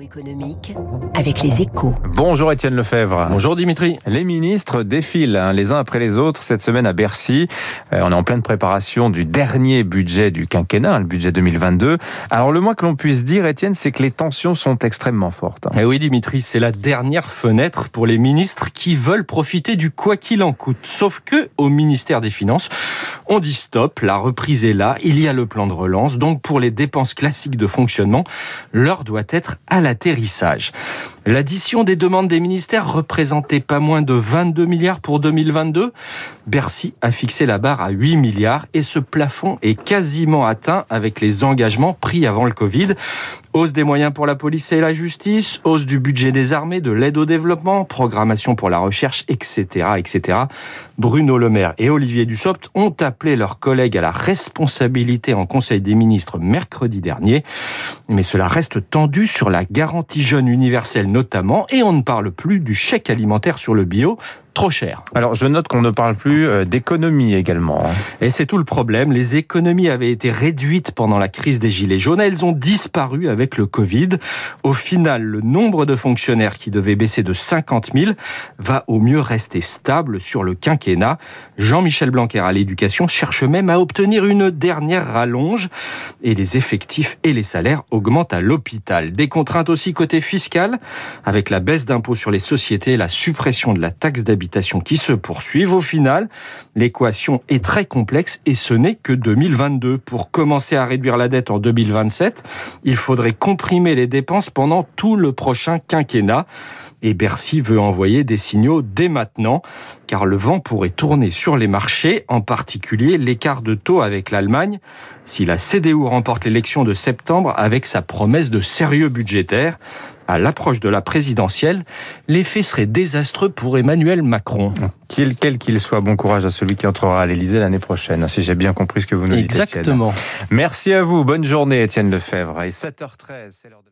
Économique avec les échos. Bonjour Étienne Lefebvre. Bonjour Dimitri. Les ministres défilent hein, les uns après les autres cette semaine à Bercy. Euh, on est en pleine préparation du dernier budget du quinquennat, hein, le budget 2022. Alors le moins que l'on puisse dire, Étienne, c'est que les tensions sont extrêmement fortes. hein. Eh oui Dimitri, c'est la dernière fenêtre pour les ministres qui veulent profiter du quoi qu'il en coûte. Sauf que au ministère des Finances, on dit stop, la reprise est là, il y a le plan de relance. Donc pour les dépenses classiques de fonctionnement, l'heure doit être à l'atterrissage. L'addition des demandes des ministères représentait pas moins de 22 milliards pour 2022. Bercy a fixé la barre à 8 milliards et ce plafond est quasiment atteint avec les engagements pris avant le Covid. Hausse des moyens pour la police et la justice, hausse du budget des armées, de l'aide au développement, programmation pour la recherche, etc., etc. Bruno Le Maire et Olivier Dussopt ont appelé leurs collègues à la responsabilité en Conseil des ministres mercredi dernier. Mais cela reste tendu sur la garantie jeune universelle notamment, et on ne parle plus du chèque alimentaire sur le bio, trop cher. Alors je note qu'on ne parle plus euh, d'économie également. hein. Et c'est tout le problème. Les économies avaient été réduites pendant la crise des Gilets jaunes. Elles ont disparu avec le Covid. Au final, le nombre de fonctionnaires qui devait baisser de 50 000 va au mieux rester stable sur le quinquennat. Jean-Michel Blanquer à l'éducation cherche même à obtenir une dernière rallonge. Et les effectifs et les salaires augmentent à l'hôpital. Des contraintes aussi côté fiscal, avec la baisse d'impôts sur les sociétés la suppression de la taxe d'habitation qui se poursuivent. Au final, l'équation est très complexe et ce n'est que 2022. Pour commencer à réduire la dette en 2027, il faudrait comprimer les dépenses pendant tout le prochain quinquennat. Et Bercy veut envoyer des signaux dès maintenant, car le vent pourrait tourner sur les marchés, en particulier l'écart de taux avec l'Allemagne, si la CDU remporte l'élection de septembre avec sa promesse de sérieux budgétaire. À l'approche de la présidentielle, l'effet serait désastreux pour Emmanuel Macron. Quel qu'il soit, bon courage à celui qui entrera à l'Élysée l'année prochaine, hein, si j'ai bien compris ce que vous nous dites. Étienne. Exactement. Merci à vous, bonne journée Étienne Lefebvre. Et 7h13, c'est l'heure de...